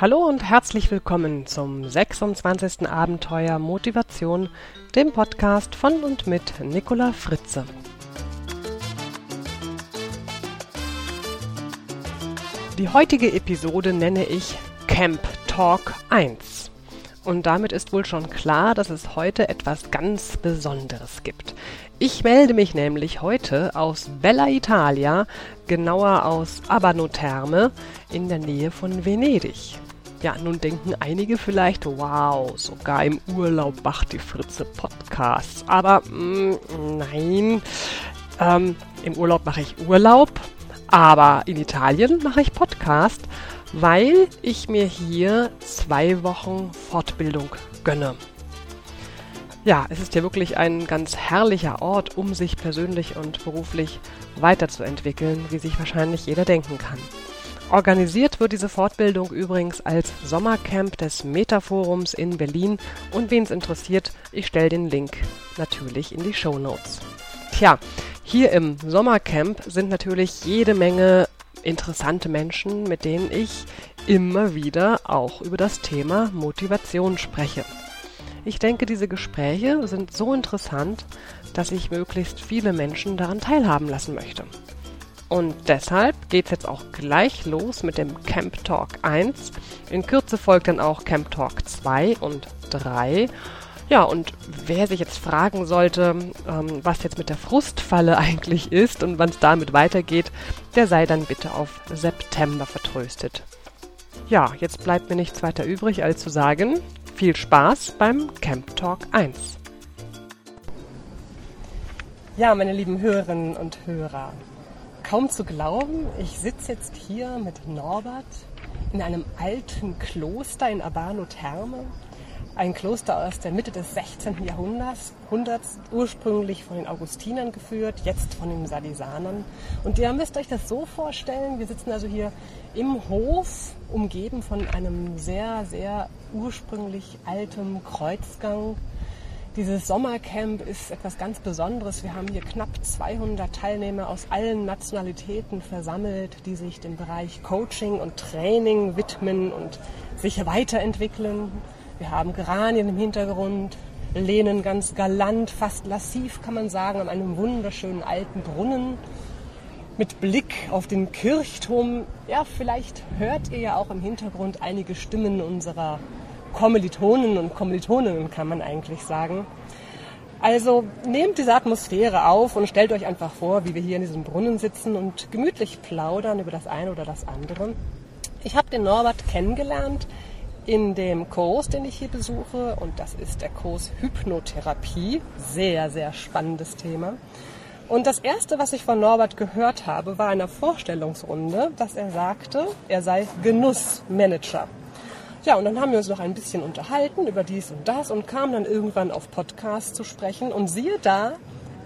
Hallo und herzlich willkommen zum 26. Abenteuer Motivation, dem Podcast von und mit Nicola Fritze. Die heutige Episode nenne ich Camp Talk 1. Und damit ist wohl schon klar, dass es heute etwas ganz Besonderes gibt. Ich melde mich nämlich heute aus Bella Italia, genauer aus Abano Terme in der Nähe von Venedig. Ja, nun denken einige vielleicht, wow, sogar im Urlaub macht die Fritze Podcasts. Aber mh, mm, nein, ähm, im Urlaub mache ich Urlaub, aber in Italien mache ich Podcast, weil ich mir hier zwei Wochen Fortbildung gönne. Ja, es ist ja wirklich ein ganz herrlicher Ort, um sich persönlich und beruflich weiterzuentwickeln, wie sich wahrscheinlich jeder denken kann. Organisiert wird diese Fortbildung übrigens als Sommercamp des Metaforums in Berlin und wen es interessiert, ich stelle den Link natürlich in die Show Notes. Tja, hier im Sommercamp sind natürlich jede Menge interessante Menschen, mit denen ich immer wieder auch über das Thema Motivation spreche. Ich denke, diese Gespräche sind so interessant, dass ich möglichst viele Menschen daran teilhaben lassen möchte. Und deshalb geht's jetzt auch gleich los mit dem Camp Talk 1. In Kürze folgt dann auch Camp Talk 2 und 3. Ja, und wer sich jetzt fragen sollte, ähm, was jetzt mit der Frustfalle eigentlich ist und wann es damit weitergeht, der sei dann bitte auf September vertröstet. Ja, jetzt bleibt mir nichts weiter übrig, als zu sagen, viel Spaß beim Camp Talk 1. Ja, meine lieben Hörerinnen und Hörer, kaum zu glauben, ich sitze jetzt hier mit Norbert in einem alten Kloster in Abano Therme ein Kloster aus der Mitte des 16. Jahrhunderts, ursprünglich von den Augustinern geführt, jetzt von den Salisanern. Und ihr müsst euch das so vorstellen, wir sitzen also hier im Hof, umgeben von einem sehr, sehr ursprünglich altem Kreuzgang. Dieses Sommercamp ist etwas ganz Besonderes. Wir haben hier knapp 200 Teilnehmer aus allen Nationalitäten versammelt, die sich dem Bereich Coaching und Training widmen und sich weiterentwickeln. Wir haben Geranien im Hintergrund, lehnen ganz galant, fast lassiv kann man sagen, an einem wunderschönen alten Brunnen mit Blick auf den Kirchturm. Ja, vielleicht hört ihr ja auch im Hintergrund einige Stimmen unserer Kommilitonen und Kommilitoninnen, kann man eigentlich sagen. Also nehmt diese Atmosphäre auf und stellt euch einfach vor, wie wir hier in diesem Brunnen sitzen und gemütlich plaudern über das eine oder das andere. Ich habe den Norbert kennengelernt in dem Kurs, den ich hier besuche, und das ist der Kurs Hypnotherapie. Sehr, sehr spannendes Thema. Und das erste, was ich von Norbert gehört habe, war eine Vorstellungsrunde, dass er sagte, er sei Genussmanager. Ja, und dann haben wir uns noch ein bisschen unterhalten über dies und das und kamen dann irgendwann auf Podcast zu sprechen. Und siehe da,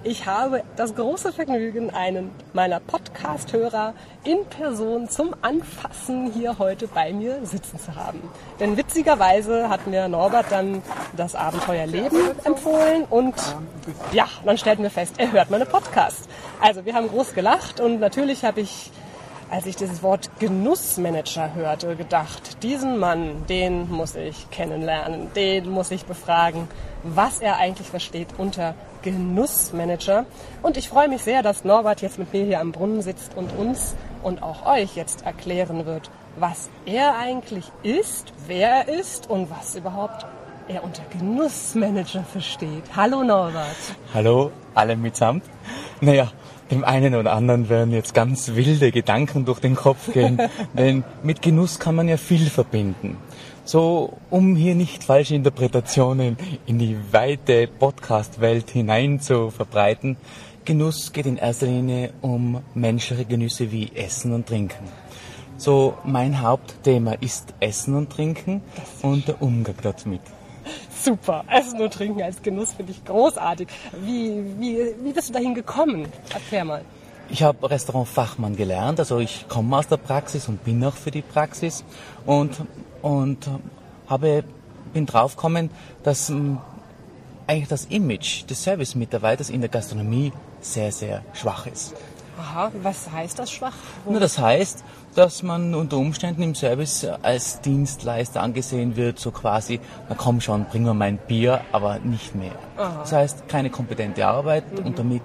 ich habe das große Vergnügen, einen meiner Podcast-Hörer in Person zum Anfassen hier heute bei mir sitzen zu haben. Denn witzigerweise hat mir Norbert dann das Abenteuer Leben empfohlen und ja, dann stellten wir fest, er hört meine Podcasts. Also wir haben groß gelacht und natürlich habe ich als ich dieses Wort Genussmanager hörte, gedacht, diesen Mann, den muss ich kennenlernen, den muss ich befragen, was er eigentlich versteht unter Genussmanager. Und ich freue mich sehr, dass Norbert jetzt mit mir hier am Brunnen sitzt und uns und auch euch jetzt erklären wird, was er eigentlich ist, wer er ist und was überhaupt er unter Genussmanager versteht. Hallo Norbert. Hallo, alle mitsamt. Naja, dem einen oder anderen werden jetzt ganz wilde Gedanken durch den Kopf gehen, denn mit Genuss kann man ja viel verbinden. So, um hier nicht falsche Interpretationen in die weite Podcast-Welt hinein zu verbreiten, Genuss geht in erster Linie um menschliche Genüsse wie Essen und Trinken. So, mein Hauptthema ist Essen und Trinken und der Umgang damit. Super, Essen und Trinken als Genuss finde ich großartig. Wie, wie, wie bist du dahin gekommen? Erklär mal. Ich habe Restaurantfachmann gelernt, also ich komme aus der Praxis und bin auch für die Praxis und, und habe, bin draufgekommen, dass m, eigentlich das Image des Service-Mitarbeiters in der Gastronomie sehr, sehr schwach ist. Aha, was heißt das schwach? Nur das heißt, dass man unter Umständen im Service als Dienstleister angesehen wird, so quasi, na komm schon, bring mir mein Bier, aber nicht mehr. Das heißt, keine kompetente Arbeit und damit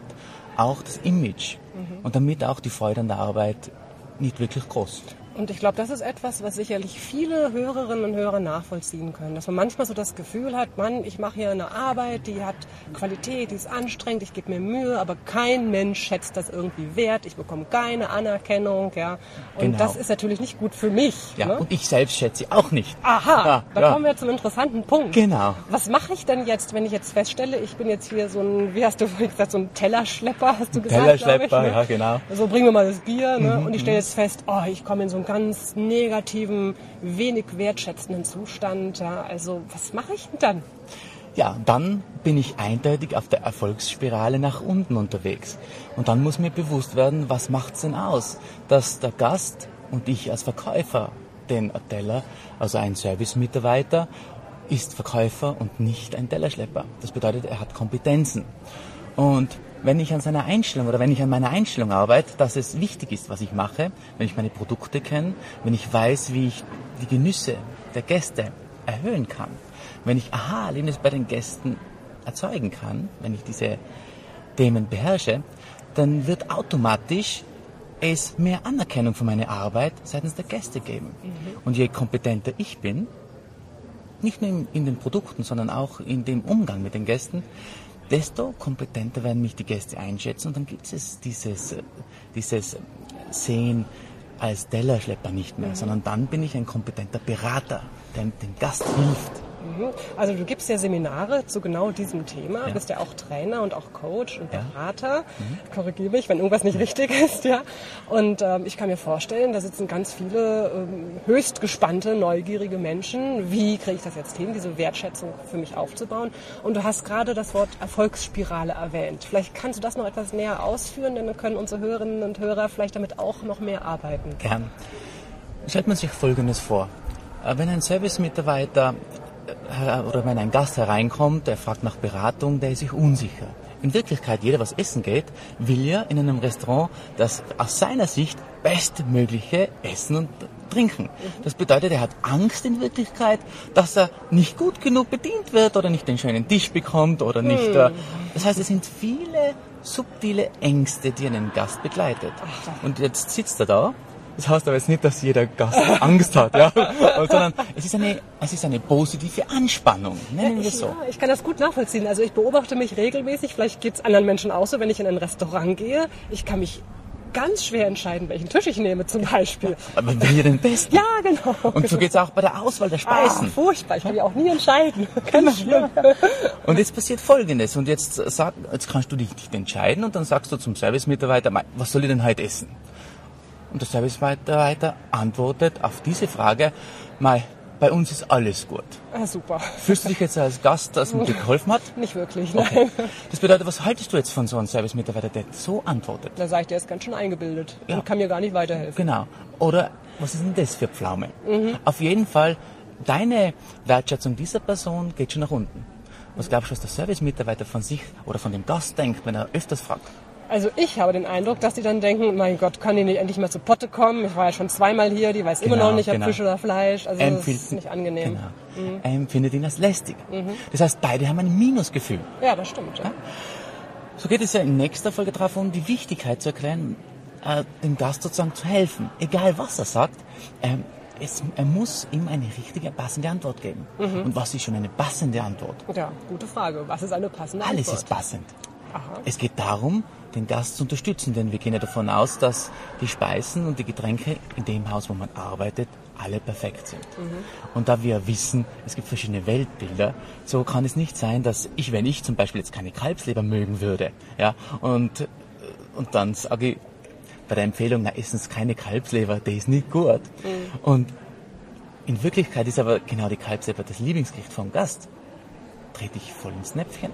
auch das Image und damit auch die Freude an der Arbeit nicht wirklich groß. Und ich glaube, das ist etwas, was sicherlich viele Hörerinnen und Hörer nachvollziehen können. Dass man manchmal so das Gefühl hat, Mann, ich mache hier eine Arbeit, die hat Qualität, die ist anstrengend, ich gebe mir Mühe, aber kein Mensch schätzt das irgendwie wert. Ich bekomme keine Anerkennung, ja. Und Genau. das ist natürlich nicht gut für mich. Ja, ne? und ich selbst schätze sie auch nicht. Aha, Ja, da ja. kommen wir zum interessanten Punkt. Genau. Was mache ich denn jetzt, wenn ich jetzt feststelle, ich bin jetzt hier so ein, wie hast du vorhin gesagt, so ein Tellerschlepper, hast du gesagt, Tellerschlepper, ich, ne? ja, genau. So bringen wir mal das Bier, ne? Und ich stelle jetzt fest, oh, ich komme in so einen ganz negativen, wenig wertschätzenden Zustand. Ja? Also was mache ich denn dann? Ja, dann bin ich eindeutig auf der Erfolgsspirale nach unten unterwegs. Und dann muss mir bewusst werden, was macht's denn aus, dass der Gast und ich als Verkäufer den Teller, also ein Servicemitarbeiter, ist Verkäufer und nicht ein Tellerschlepper. Das bedeutet, er hat Kompetenzen. Und wenn ich an seiner Einstellung oder wenn ich an meiner Einstellung arbeite, dass es wichtig ist, was ich mache, wenn ich meine Produkte kenne, wenn ich weiß, wie ich die Genüsse der Gäste erhöhen kann, wenn ich Aha-Erlebnis bei den Gästen erzeugen kann, wenn ich diese Themen beherrsche, dann wird automatisch es mehr Anerkennung für meine Arbeit seitens der Gäste geben. Und je kompetenter ich bin, nicht nur in, in den Produkten, sondern auch in dem Umgang mit den Gästen, desto kompetenter werden mich die Gäste einschätzen und dann gibt es dieses, äh, dieses Sehen als Tellerschlepper nicht mehr, sondern dann bin ich ein kompetenter Berater, der dem Gast hilft. Mhm. Also du gibst ja Seminare zu genau diesem Thema, Ja. bist ja auch Trainer und auch Coach und Ja. Mhm. Berater. Korrigiere mich, wenn irgendwas nicht richtig ist, ja. Und ähm, ich kann mir vorstellen, da sitzen ganz viele ähm, höchst gespannte, neugierige Menschen. Wie kriege ich das jetzt hin, diese Wertschätzung für mich aufzubauen? Und du hast gerade das Wort Erfolgsspirale erwähnt. Vielleicht kannst du das noch etwas näher ausführen, denn dann können unsere Hörerinnen und Hörer vielleicht damit auch noch mehr arbeiten. Gern. Stellt man sich Folgendes vor. Äh, Wenn ein Servicemitarbeiter oder wenn ein Gast hereinkommt, der fragt nach Beratung, der ist sich unsicher. In Wirklichkeit, jeder, was essen geht, will ja in einem Restaurant das aus seiner Sicht bestmögliche Essen und Trinken. Das bedeutet, er hat Angst in Wirklichkeit, dass er nicht gut genug bedient wird oder nicht den schönen Tisch bekommt oder nicht. Äh, das heißt, es sind viele subtile Ängste, die einen Gast begleitet. Und jetzt sitzt er da das heißt aber jetzt nicht, dass jeder Gast Angst hat, ja, sondern es ist eine, es ist eine positive Anspannung, nennen wir es so. Ja, ich kann das gut nachvollziehen. Also ich beobachte mich regelmäßig, vielleicht geht es anderen Menschen auch so, wenn ich in ein Restaurant gehe. Ich kann mich ganz schwer entscheiden, welchen Tisch ich nehme zum Beispiel. Aber wenn ihr den besten. Ja, genau. Und so geht's auch bei der Auswahl der Ah, Speisen. furchtbar, ich kann mich auch nie entscheiden. Ganz schlimm. Und jetzt passiert Folgendes. Und jetzt sag, jetzt kannst du dich nicht entscheiden und dann sagst du zum Servicemitarbeiter, "Mei, was soll ich denn heute essen? Und der Servicemitarbeiter antwortet auf diese Frage, Mei, bei uns ist alles gut. Ah, super. Fühlst du dich jetzt als Gast, dass man dir geholfen hat? Nicht wirklich, Okay. nein. Das bedeutet, was haltest du jetzt von so einem Servicemitarbeiter, der so antwortet? Da sage ich, der ist ganz schön eingebildet Ja. und kann mir gar nicht weiterhelfen. Genau. Oder was ist denn das für Pflaume? Auf jeden Fall, deine Wertschätzung dieser Person geht schon nach unten. Was glaubst du, was der Servicemitarbeiter von sich oder von dem Gast denkt, wenn er öfters fragt? Also ich habe den Eindruck, dass die dann denken, mein Gott, kann die nicht endlich mal zu Potte kommen? Ich war ja schon zweimal hier, die weiß immer Genau, noch nicht, ob genau. Fisch oder Fleisch. Also das ist nicht angenehm. Mhm. Genau. Er empfindet ihn als lästig. Das heißt, beide haben ein Minusgefühl. Ja, das stimmt. Ja. So geht es ja in nächster Folge darum, die Wichtigkeit zu erklären, äh, dem Gast sozusagen zu helfen. Egal was er sagt, ähm, es, er muss ihm eine richtige, passende Antwort geben. Mhm. Und was ist schon eine passende Antwort? ja, gute Frage. Was ist eine passende Alles Antwort? ist passend. Aha. Es geht darum, den Gast zu unterstützen, denn wir gehen ja davon aus, dass die Speisen und die Getränke in dem Haus, wo man arbeitet, alle perfekt sind. Und da wir wissen, es gibt verschiedene Weltbilder, so kann es nicht sein, dass ich, wenn ich zum Beispiel jetzt keine Kalbsleber mögen würde, ja, und, und dann sage ich bei der Empfehlung, na, essen Sie keine Kalbsleber, die ist nicht gut. Und in Wirklichkeit ist aber genau die Kalbsleber das Lieblingsgericht vom Gast trete ich voll ins Näpfchen.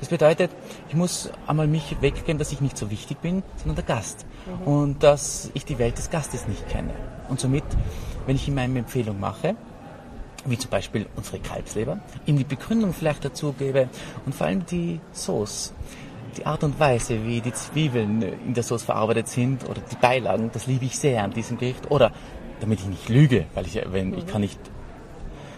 Das bedeutet, ich muss einmal mich weggehen, dass ich nicht so wichtig bin, sondern der Gast. Und dass ich die Welt des Gastes nicht kenne. Und somit, wenn ich ihm eine Empfehlung mache, wie zum Beispiel unsere Kalbsleber, ihm die Begründung vielleicht dazu gebe und vor allem die Sauce, die Art und Weise, wie die Zwiebeln in der Sauce verarbeitet sind oder die Beilagen, das liebe ich sehr an diesem Gericht. Oder damit ich nicht lüge, weil ich, wenn, mhm. ich kann nicht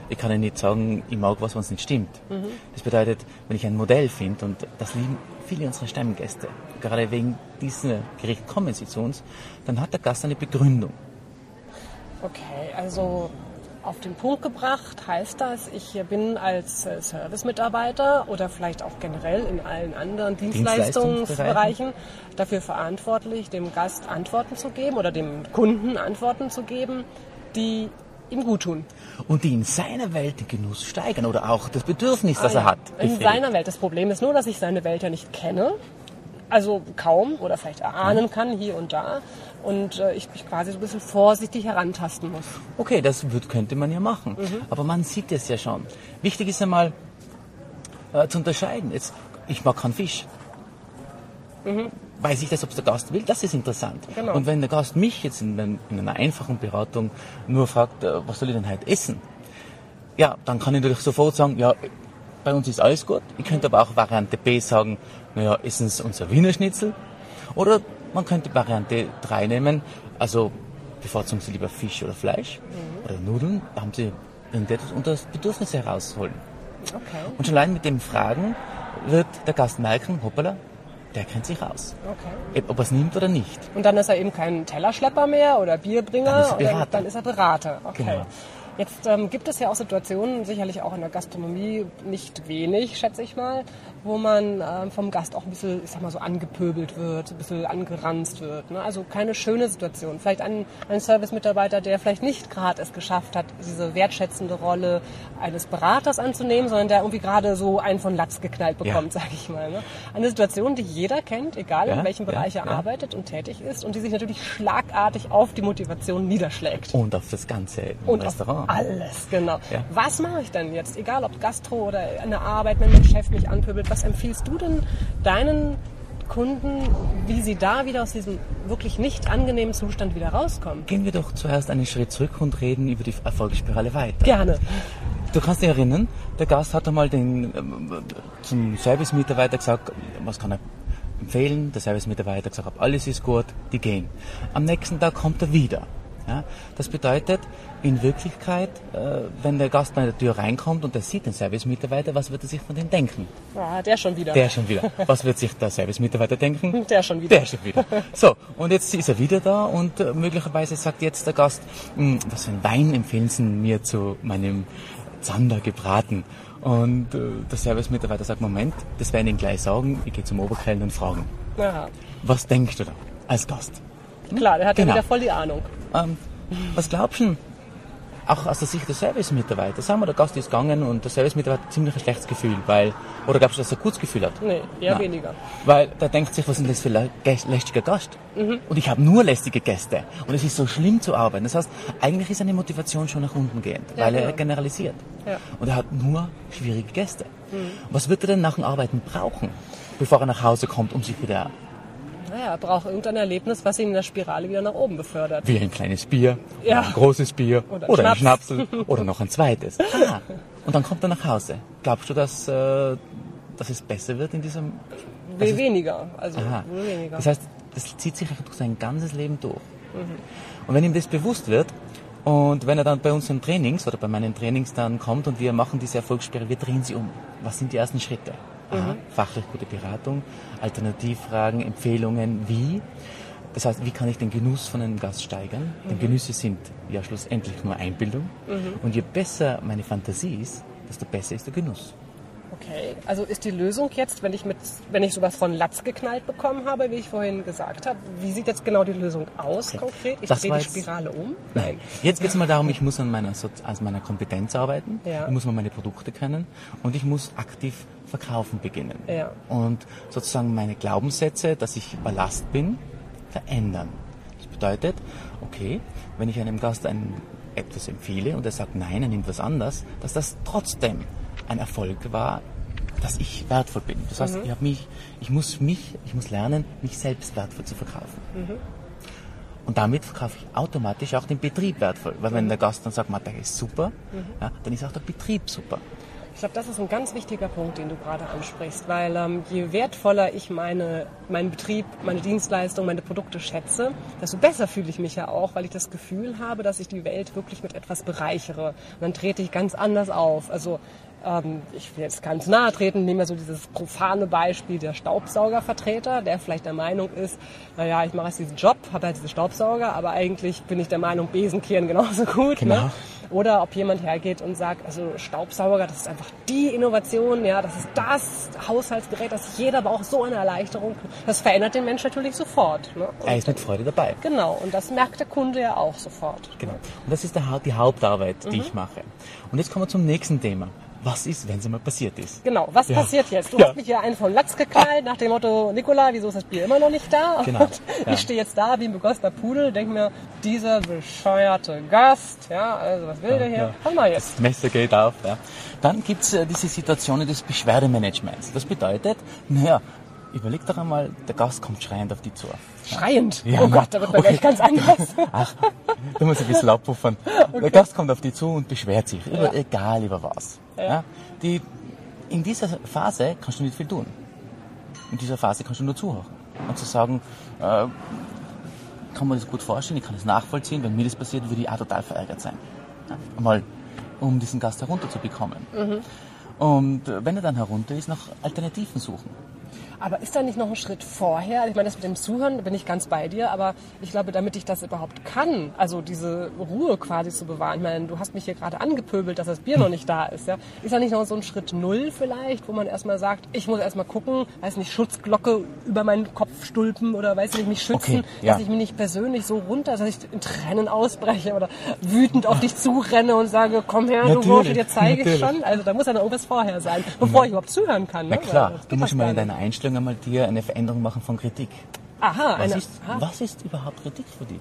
ich kann ja nicht sagen, ich mag was, es nicht stimmt. Mhm. Das bedeutet, wenn ich ein Modell finde, und das lieben viele unserer Stammgäste, gerade wegen diesem Gericht kommen sie zu uns, dann hat der Gast eine Begründung. Okay, also auf den Punkt gebracht heißt das, ich bin als äh, Service-Mitarbeiter oder vielleicht auch generell in allen anderen Dienstleistungsbereichen dafür verantwortlich, dem Gast Antworten zu geben oder dem Kunden Antworten zu geben, die ihm gut tun. Und die in seiner Welt den Genuss steigern oder auch das Bedürfnis, ah, das ja. er hat. In seiner Welt. Das Problem ist nur, dass ich seine Welt ja nicht kenne. Also kaum oder vielleicht erahnen kann hier und da. Und äh, ich mich quasi so ein bisschen vorsichtig herantasten muss. Okay, das wird, könnte man ja machen. Mhm. Aber man sieht es ja schon. Wichtig ist einmal äh, zu unterscheiden. Jetzt, ich mag keinen Fisch. Mhm weiß ich das, ob es der Gast will, das ist interessant. Genau. Und wenn der Gast mich jetzt in, in, einer einfachen Beratung nur fragt, äh, was soll ich denn heute essen? Ja, dann kann ich natürlich sofort sagen, ja, bei uns ist alles gut. Ich könnte aber auch Variante B sagen, naja, essen Sie unser Wiener Schnitzel. Oder man könnte Variante 3 nehmen, also bevorzugen Sie lieber Fisch oder Fleisch mhm. oder Nudeln, da haben Sie irgendetwas unter das Bedürfnis herausholen. Okay. Und schon allein mit dem Fragen wird der Gast merken, hoppala, der kennt sich aus. Okay. Ob er es nimmt oder nicht. Und dann ist er eben kein Tellerschlepper mehr oder Bierbringer. Dann ist er Berater. Dann ist er Berater. Okay. Genau. Jetzt ähm, gibt es ja auch Situationen, sicherlich auch in der Gastronomie nicht wenig, schätze ich mal, wo man ähm, vom Gast auch ein bisschen, ich sag mal so, angepöbelt wird, ein bisschen angeranzt wird. Ne? Also keine schöne Situation. Vielleicht ein, ein Service-Mitarbeiter, der vielleicht nicht gerade es geschafft hat, diese wertschätzende Rolle eines Beraters anzunehmen, sondern der irgendwie gerade so einen von Latz geknallt bekommt, ja. sage ich mal. Ne? Eine Situation, die jeder kennt, egal ja, in welchem Bereich ja, er arbeitet und tätig ist und die sich natürlich schlagartig auf die Motivation niederschlägt. Und auf das ganze und Restaurant. Alles, genau. Ja. Was mache ich denn jetzt? Egal ob Gastro oder eine Arbeit, wenn mein Chef mich anpöbelt, was empfiehlst du denn deinen Kunden, wie sie da wieder aus diesem wirklich nicht angenehmen Zustand wieder rauskommen? Gehen wir doch zuerst einen Schritt zurück und reden über die Erfolgsspirale weiter. Gerne. Du kannst dich erinnern, der Gast hat einmal den, äh, zum Service-Mitarbeiter gesagt, was kann er empfehlen. Der Service-Mitarbeiter hat gesagt, alles ist gut, die gehen. Am nächsten Tag kommt er wieder. Ja, das bedeutet, in Wirklichkeit, äh, wenn der Gast bei der Tür reinkommt und er sieht den Service-Mitarbeiter, was wird er sich von dem denken? Ja, der schon wieder. Der schon wieder. Was wird sich der Service-Mitarbeiter denken? Der schon wieder. Der schon wieder. So, und jetzt ist er wieder da und äh, möglicherweise sagt jetzt der Gast, hm, was für ein Wein empfehlen Sie mir zu meinem Zander gebraten? Und äh, der Service-Mitarbeiter sagt, Moment, das werden ich Ihnen gleich sagen, ich gehe zum Oberkellner und fragen. Aha. Was denkst du da als Gast? Hm? Klar, der hat genau. ja wieder voll die Ahnung. Ähm, was glaubst du? Auch aus der Sicht des Service-Mitarbeiter. Sagen wir, der Gast ist gegangen und der Service-Mitarbeiter hat ziemlich ein schlechtes Gefühl, weil, oder glaubst du, dass er ein gutes Gefühl hat? Nee, eher Nein. weniger. Weil der denkt sich, was ist denn das für ein lästiger Gast? Mhm. Und ich habe nur lästige Gäste. Und es ist so schlimm zu arbeiten. Das heißt, eigentlich ist seine Motivation schon nach unten gehend, ja, weil genau. er generalisiert. Ja. Und er hat nur schwierige Gäste. Mhm. Was wird er denn nach dem Arbeiten brauchen, bevor er nach Hause kommt, um sich wieder naja, er braucht irgendein Erlebnis, was ihn in der Spirale wieder nach oben befördert. Wie ein kleines Bier, ja. ein großes Bier oder, oder ein Schnapsel oder noch ein zweites. Ah, und dann kommt er nach Hause. Glaubst du, dass, äh, dass es besser wird in diesem... Also weniger. Also weniger. Das heißt, das zieht sich durch sein ganzes Leben durch. Mhm. Und wenn ihm das bewusst wird, und wenn er dann bei unseren Trainings oder bei meinen Trainings dann kommt und wir machen diese Erfolgsspirale, wir drehen sie um. Was sind die ersten Schritte? Aha, mhm. fachlich gute Beratung, Alternativfragen, Empfehlungen, wie. Das heißt, wie kann ich den Genuss von einem Gast steigern? Mhm. Denn Genüsse sind ja schlussendlich nur Einbildung. Mhm. Und je besser meine Fantasie ist, desto besser ist der Genuss. Okay, also ist die Lösung jetzt, wenn ich mit, wenn ich sowas von Latz geknallt bekommen habe, wie ich vorhin gesagt habe, wie sieht jetzt genau die Lösung aus okay. konkret? Ich drehe die Spirale um? Nein. Jetzt geht es mal darum, ich muss an meiner, an meiner Kompetenz arbeiten, ja. ich muss mal meine Produkte kennen und ich muss aktiv verkaufen beginnen. Ja. Und sozusagen meine Glaubenssätze, dass ich Ballast bin, verändern. Das bedeutet, okay, wenn ich einem Gast ein, etwas empfehle und er sagt nein, er nimmt was anderes, dass das trotzdem ein Erfolg war, dass ich wertvoll bin. Das heißt, mhm. ich, mich, ich muss mich, ich muss lernen, mich selbst wertvoll zu verkaufen. Mhm. Und damit verkaufe ich automatisch auch den Betrieb wertvoll. Weil wenn mhm. der Gast dann sagt, der ist super, mhm. ja, dann ist auch der Betrieb super. Ich glaube, das ist ein ganz wichtiger Punkt, den du gerade ansprichst, weil ähm, je wertvoller ich meine, meinen Betrieb, meine Dienstleistung, meine Produkte schätze, desto besser fühle ich mich ja auch, weil ich das Gefühl habe, dass ich die Welt wirklich mit etwas bereichere. Und dann trete ich ganz anders auf. Also ähm, ich will jetzt ganz nahe treten, nehmen wir so dieses profane Beispiel der Staubsaugervertreter, der vielleicht der Meinung ist, naja, ich mache jetzt diesen Job, habe halt diese Staubsauger, aber eigentlich bin ich der Meinung, Besenkehren genauso gut. Genau. Ne? Oder ob jemand hergeht und sagt, also Staubsauger, das ist einfach die Innovation, ja, das ist das Haushaltsgerät, das jeder braucht, so eine Erleichterung. Das verändert den Menschen natürlich sofort. Ne? Und Er ist mit Freude dabei. Genau, und das merkt der Kunde ja auch sofort. Genau. Und das ist der, die Hauptarbeit, Mhm. die ich mache. Und jetzt kommen wir zum nächsten Thema. Was ist, wenn es einmal passiert ist? Genau, was Ja. passiert jetzt? Du Ja. hast mich hier einen von Latz geknallt nach dem Motto, Nikola, wieso ist das Bier immer noch nicht da? Genau, Und ja. ich stehe jetzt da wie ein begossener Pudel, denke mir, dieser bescheuerte Gast, ja, also was will der hier? ja. Komm mal jetzt. Das Messer geht auf. Ja. Dann gibt's äh, diese Situationen des Beschwerdemanagements. Das bedeutet, naja, überleg doch einmal, der Gast kommt schreiend auf die zu. Schreiend. Ja, oh na, Gott, da wird man okay. gleich ganz anders. Ach, da muss ich ein bisschen abpuffern. Der Gast kommt auf die zu und beschwert sich, über, egal über was. Ja. Die, in dieser Phase kannst du nicht viel tun. In dieser Phase kannst du nur zuhören. Und zu sagen, äh, kann man das gut vorstellen, ich kann das nachvollziehen, wenn mir das passiert, würde ich auch total verärgert sein. Ja. Mal, um diesen Gast herunterzubekommen. Und äh, wenn er dann herunter ist, nach Alternativen suchen. Aber ist da nicht noch ein Schritt vorher? Ich meine, das mit dem Zuhören, bin ich ganz bei dir, aber ich glaube, damit ich das überhaupt kann, also diese Ruhe quasi zu bewahren, ich meine, du hast mich hier gerade angepöbelt, dass das Bier noch nicht da ist, ja? Ist da nicht noch so ein Schritt Null vielleicht, wo man erstmal sagt, ich muss erstmal gucken, weiß nicht, Schutzglocke über meinen Kopf stülpen oder weiß nicht, mich schützen, Okay, ja. dass ich mich nicht persönlich so runter, dass ich in Tränen ausbreche oder wütend auf dich zurenne und sage, komm her, du Natürlich, Bursche, dir zeige ich schon. Also da muss ja noch irgendwas vorher sein, bevor ich überhaupt zuhören kann. Na ne? klar, Weil das du musst mal in nicht. deiner Einstellung einmal dir eine Veränderung machen von Kritik. Aha, Was, eine, ist, aha. was ist überhaupt Kritik für dich?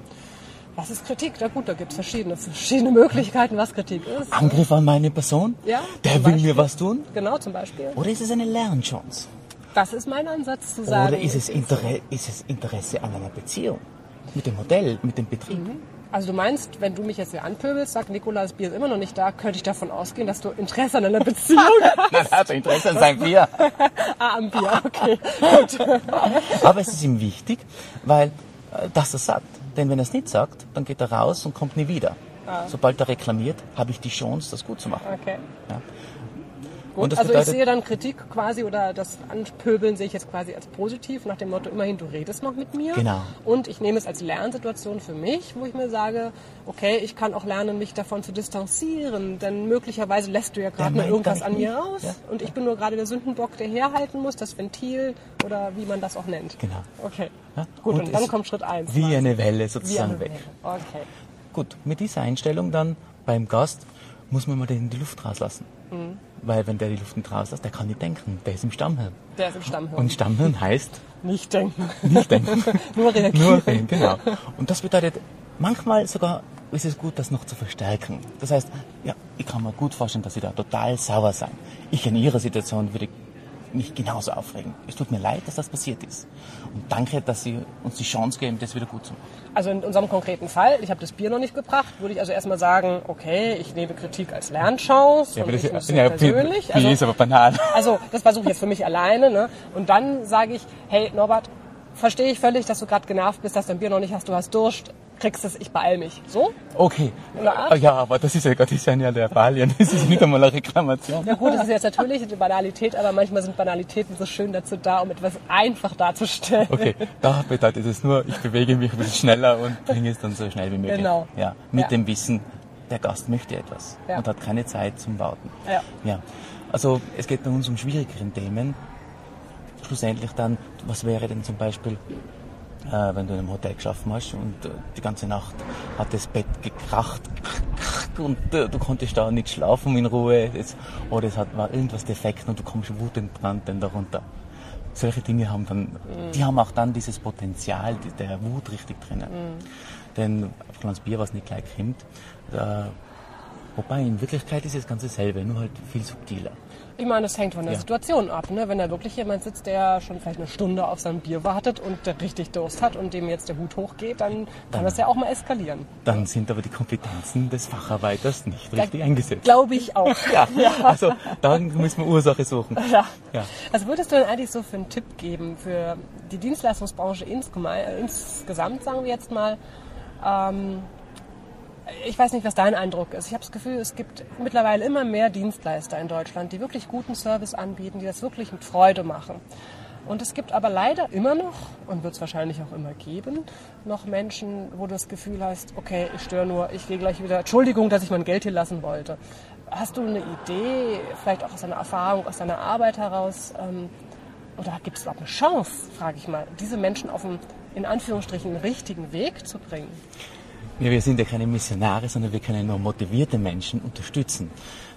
Was ist Kritik? Na gut, da gibt es verschiedene, verschiedene Möglichkeiten, was Kritik ist. Angriff an meine Person? Ja, Der will Beispiel. mir was tun? Genau, zum Beispiel. Oder ist es eine Lernchance? Das ist mein Ansatz zu sagen. Oder ist es, Interesse, ist es Interesse an einer Beziehung? Mit dem Modell, mit dem Betrieb? Also du meinst, wenn du mich jetzt hier anpöbelst, sagst, Nikola, das Bier ist immer noch nicht da, könnte ich davon ausgehen, dass du Interesse an einer Beziehung hast? Nein, er hat Interesse an seinem Bier. ah, am Bier, okay. Gut. Aber es ist ihm wichtig, weil, äh, dass er sagt. Denn wenn er es nicht sagt, dann geht er raus und kommt nie wieder. Ah. Sobald er reklamiert, habe ich die Chance, das gut zu machen. Okay. Ja. Gut, Und also ich sehe dann Kritik quasi oder das Anpöbeln sehe ich jetzt quasi als positiv, nach dem Motto, immerhin, du redest noch mit mir. Genau. Und ich nehme es als Lernsituation für mich, wo ich mir sage, okay, ich kann auch lernen, mich davon zu distanzieren, denn möglicherweise lässt du ja gerade mal irgendwas an mir raus Ja. und ich bin nur gerade der Sündenbock, der herhalten muss, das Ventil oder wie man das auch nennt. Genau. Okay. Ja? Gut, und, dann es- kommt Schritt eins. Wie quasi. eine Welle sozusagen eine weg. Welle. Okay. Gut, mit dieser Einstellung dann beim Gast muss man mal den die Luft rauslassen. Mhm. Weil wenn der die Luft nicht rauslässt, der kann nicht denken. Der ist im Stammhirn. Der ist im Stammhirn. Und Stammhirn heißt nicht denken. nicht denken. Nur reagieren. Nur reden, genau. Und das bedeutet, manchmal sogar ist es gut, das noch zu verstärken. Das heißt, ja, ich kann mir gut vorstellen, dass Sie da total sauer sein. Ich in Ihrer Situation würde mich genauso aufregen. Es tut mir leid, dass das passiert ist. Und danke, dass Sie uns die Chance geben, das wieder gut zu machen. Also in unserem konkreten Fall, ich habe das Bier noch nicht gebracht, würde ich also erstmal sagen, okay, ich nehme Kritik als Lernchance und ich muss sehr persönlich. Bier ist aber banal. Also das versuche ich jetzt für mich alleine. Ne? Und dann sage ich, hey Norbert, verstehe ich völlig, dass du gerade genervt bist, dass du dein Bier noch nicht hast, du hast Durst, kriegst es, ich beeil mich. So? Okay. Ja, aber das ist ja Gott, das ist ja nicht der Balien. Das ist nicht einmal eine Reklamation. Ja gut, das ist jetzt natürlich eine Banalität, aber manchmal sind Banalitäten so schön dazu da, um etwas einfach darzustellen. Okay, da bedeutet es nur, ich bewege mich ein bisschen schneller und bringe es dann so schnell wie möglich. Genau. Ja, mit Ja. dem Wissen, der Gast möchte etwas Ja. und hat keine Zeit zum Warten. Ja. ja. Also es geht bei uns um schwierigeren Themen. Schlussendlich dann, was wäre denn zum Beispiel, wenn du in einem Hotel geschlafen hast und äh, die ganze Nacht hat das Bett gekracht und äh, du konntest da nicht schlafen in Ruhe oder es hat, war irgendwas defekt und du kommst wutentbrannt dann darunter. Solche Dinge haben dann, die haben auch dann dieses Potenzial der Wut richtig drinnen. Denn auf Glas Bier, was nicht gleich kommt, da Wobei in Wirklichkeit ist das Ganze dasselbe, nur halt viel subtiler. Ich meine, das hängt von der Ja. Situation ab. Ne? Wenn da wirklich jemand sitzt, der schon vielleicht eine Stunde auf sein Bier wartet und der richtig Durst hat und dem jetzt der Hut hochgeht, dann kann das ja auch mal eskalieren. Dann sind aber die Kompetenzen des Facharbeiters nicht richtig eingesetzt. Glaube ich auch. Ja, also dann müssen wir Ursache suchen. Ja. Ja. Was würdest du denn eigentlich so für einen Tipp geben für die Dienstleistungsbranche insgesamt, sagen wir jetzt mal? Ähm, ich weiß nicht, was dein Eindruck ist. Ich habe das Gefühl, es gibt mittlerweile immer mehr Dienstleister in Deutschland, die wirklich guten Service anbieten, die das wirklich mit Freude machen. Und es gibt aber leider immer noch, und wird es wahrscheinlich auch immer geben, noch Menschen, wo du das Gefühl hast, okay, ich störe nur, ich gehe gleich wieder, Entschuldigung, dass ich mein Geld hier lassen wollte. Hast du eine Idee, vielleicht auch aus deiner Erfahrung, aus deiner Arbeit heraus, ähm, oder gibt es überhaupt eine Chance, frage ich mal, diese Menschen auf einen, in Anführungsstrichen, richtigen Weg zu bringen? Ja, wir sind ja keine Missionare, sondern wir können nur motivierte Menschen unterstützen.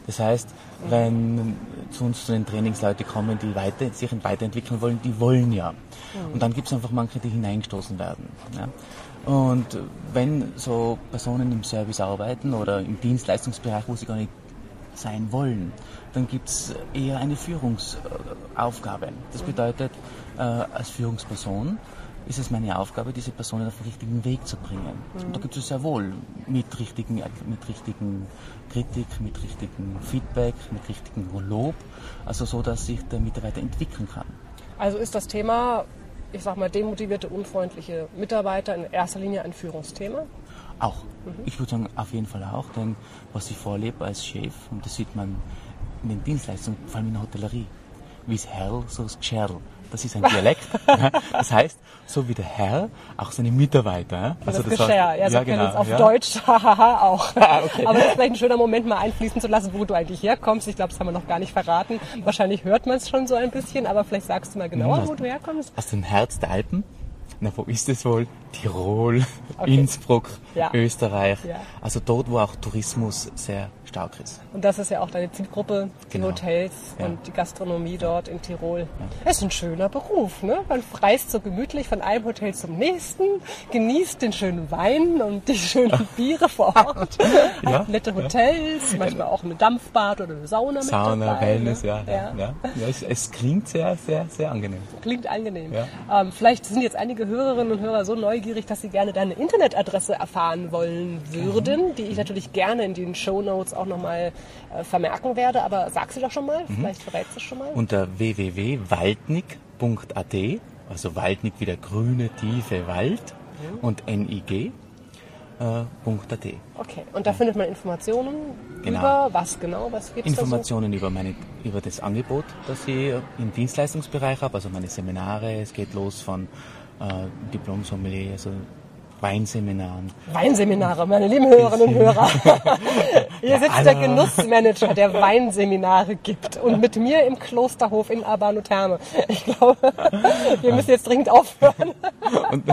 Das heißt, wenn zu uns zu den Trainings Leute kommen, die weiter, sich weiterentwickeln wollen, die wollen ja. Und dann gibt es einfach manche, die hineingestoßen werden. Ja. Und wenn so Personen im Service arbeiten oder im Dienstleistungsbereich, wo sie gar nicht sein wollen, dann gibt es eher eine Führungsaufgabe. Das bedeutet, äh, als Führungsperson ist es meine Aufgabe, diese Personen auf den richtigen Weg zu bringen. Und da gibt es sehr wohl mit richtigen, mit richtigen Kritik, mit richtigen Feedback, mit richtigen Lob, also so, dass sich der Mitarbeiter entwickeln kann. Also ist das Thema, ich sag mal, demotivierte, unfreundliche Mitarbeiter in erster Linie ein Führungsthema? Auch. Ich würde sagen, auf jeden Fall auch, denn was ich vorlebe als Chef, und das sieht man in den Dienstleistungen, vor allem in der Hotellerie, wie es Herr, so ist Gscherl. Das ist ein Dialekt. das heißt, so wie der Herr, auch seine Mitarbeiter. Also das, das Geschirr, heißt- ja, so ja, genau, auf ja. Deutsch, hahaha, auch. okay. Aber das ist vielleicht ein schöner Moment, mal einfließen zu lassen, wo du eigentlich herkommst. Ich glaube, das haben wir noch gar nicht verraten. Wahrscheinlich hört man es schon so ein bisschen, aber vielleicht sagst du mal genauer, Mhm. wo du herkommst. Aus dem Herz der Alpen. Na, wo ist es wohl? Tirol, Okay. Innsbruck, Ja. Österreich. Ja. Also dort, wo auch Tourismus sehr stark ist. Und das ist ja auch deine Zielgruppe, die Genau. Hotels Ja. und die Gastronomie dort in Tirol. Das ist ein schöner Beruf, ne? Man reist so gemütlich von einem Hotel zum nächsten, genießt den schönen Wein und die schönen Biere vor Ort, Ja. hat nette Hotels, manchmal auch eine Dampfbad oder eine Sauna mit Sauna, dabei, Wellness, ne? ja. ja. ja. ja es, es klingt sehr, sehr, sehr angenehm. Klingt angenehm. Ja. Ähm, vielleicht sind jetzt einige Hörerinnen und Hörer so neugierig, dass sie gerne deine Internetadresse erfahren wollen würden, die ich natürlich gerne in den Show Notes auch nochmal äh, vermerken werde. Aber sag sie doch schon mal, vielleicht verrätst du es schon mal. Unter www.waldnik.at, also Waldnik wie der grüne, tiefe Wald und NIG. Äh, .at. Okay, und da findet man Informationen Genau. über was genau, was gibt's Informationen über, meine, über das Angebot, das ich im Dienstleistungsbereich habe, also meine Seminare. Es geht los von äh, Diplom-Sommelier, also Weinseminaren. Weinseminare, meine lieben Hörerinnen und Hörer. Hier sitzt der. Genussmanager, der Weinseminare gibt und mit mir im Klosterhof in Albano Therme. Ich glaube, wir müssen jetzt dringend aufhören. und,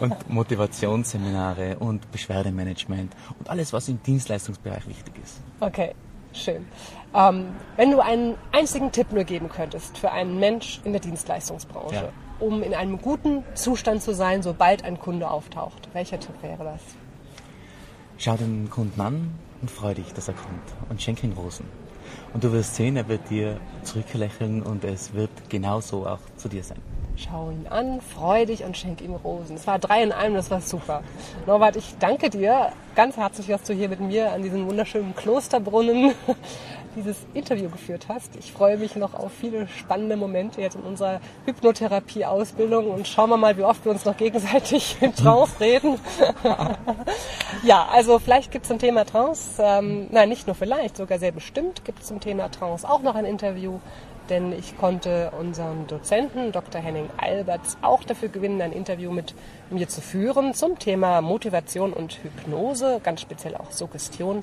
und Motivationsseminare und Beschwerdemanagement und alles, was im Dienstleistungsbereich wichtig ist. Okay, schön. Ähm, wenn du einen einzigen Tipp nur geben könntest für einen Mensch in der Dienstleistungsbranche, Ja. um in einem guten Zustand zu sein, sobald ein Kunde auftaucht, welcher Tipp wäre das? Schau den Kunden an und freu dich, dass er kommt und schenk ihm Rosen. Und du wirst sehen, er wird dir zurücklächeln und es wird genauso auch zu dir sein. Schau ihn an, freu dich und schenk ihm Rosen. Es war drei in einem, das war super. Norbert, ich danke dir ganz herzlich, dass du hier mit mir an diesem wunderschönen Klosterbrunnen dieses Interview geführt hast. Ich freue mich noch auf viele spannende Momente jetzt in unserer Hypnotherapie-Ausbildung und schauen wir mal, wie oft wir uns noch gegenseitig in Trance reden. ja, also vielleicht gibt es zum Thema Trance, ähm, nein, nicht nur vielleicht, sogar sehr bestimmt gibt es zum Thema Trance auch noch ein Interview denn ich konnte unseren Dozenten Dr. Henning Alberts auch dafür gewinnen, ein Interview mit mir zu führen zum Thema Motivation und Hypnose, ganz speziell auch Suggestion.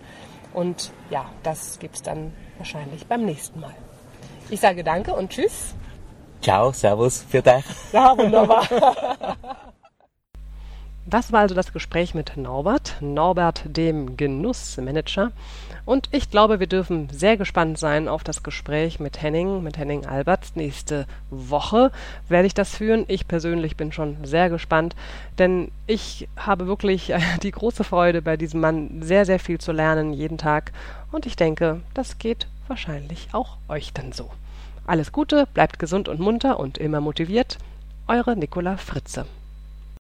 Und ja, das gibt's dann wahrscheinlich beim nächsten Mal. Ich sage danke und tschüss. Ciao, servus, für dich. Ja, wunderbar. Das war also das Gespräch mit Norbert, Norbert dem Genussmanager. Und ich glaube, wir dürfen sehr gespannt sein auf das Gespräch mit Henning, mit Henning Albert. Nächste Woche werde ich das führen. Ich persönlich bin schon sehr gespannt, denn ich habe wirklich die große Freude, bei diesem Mann sehr, sehr viel zu lernen jeden Tag. Und ich denke, das geht wahrscheinlich auch euch dann so. Alles Gute, bleibt gesund und munter und immer motiviert. Eure Nicola Fritze.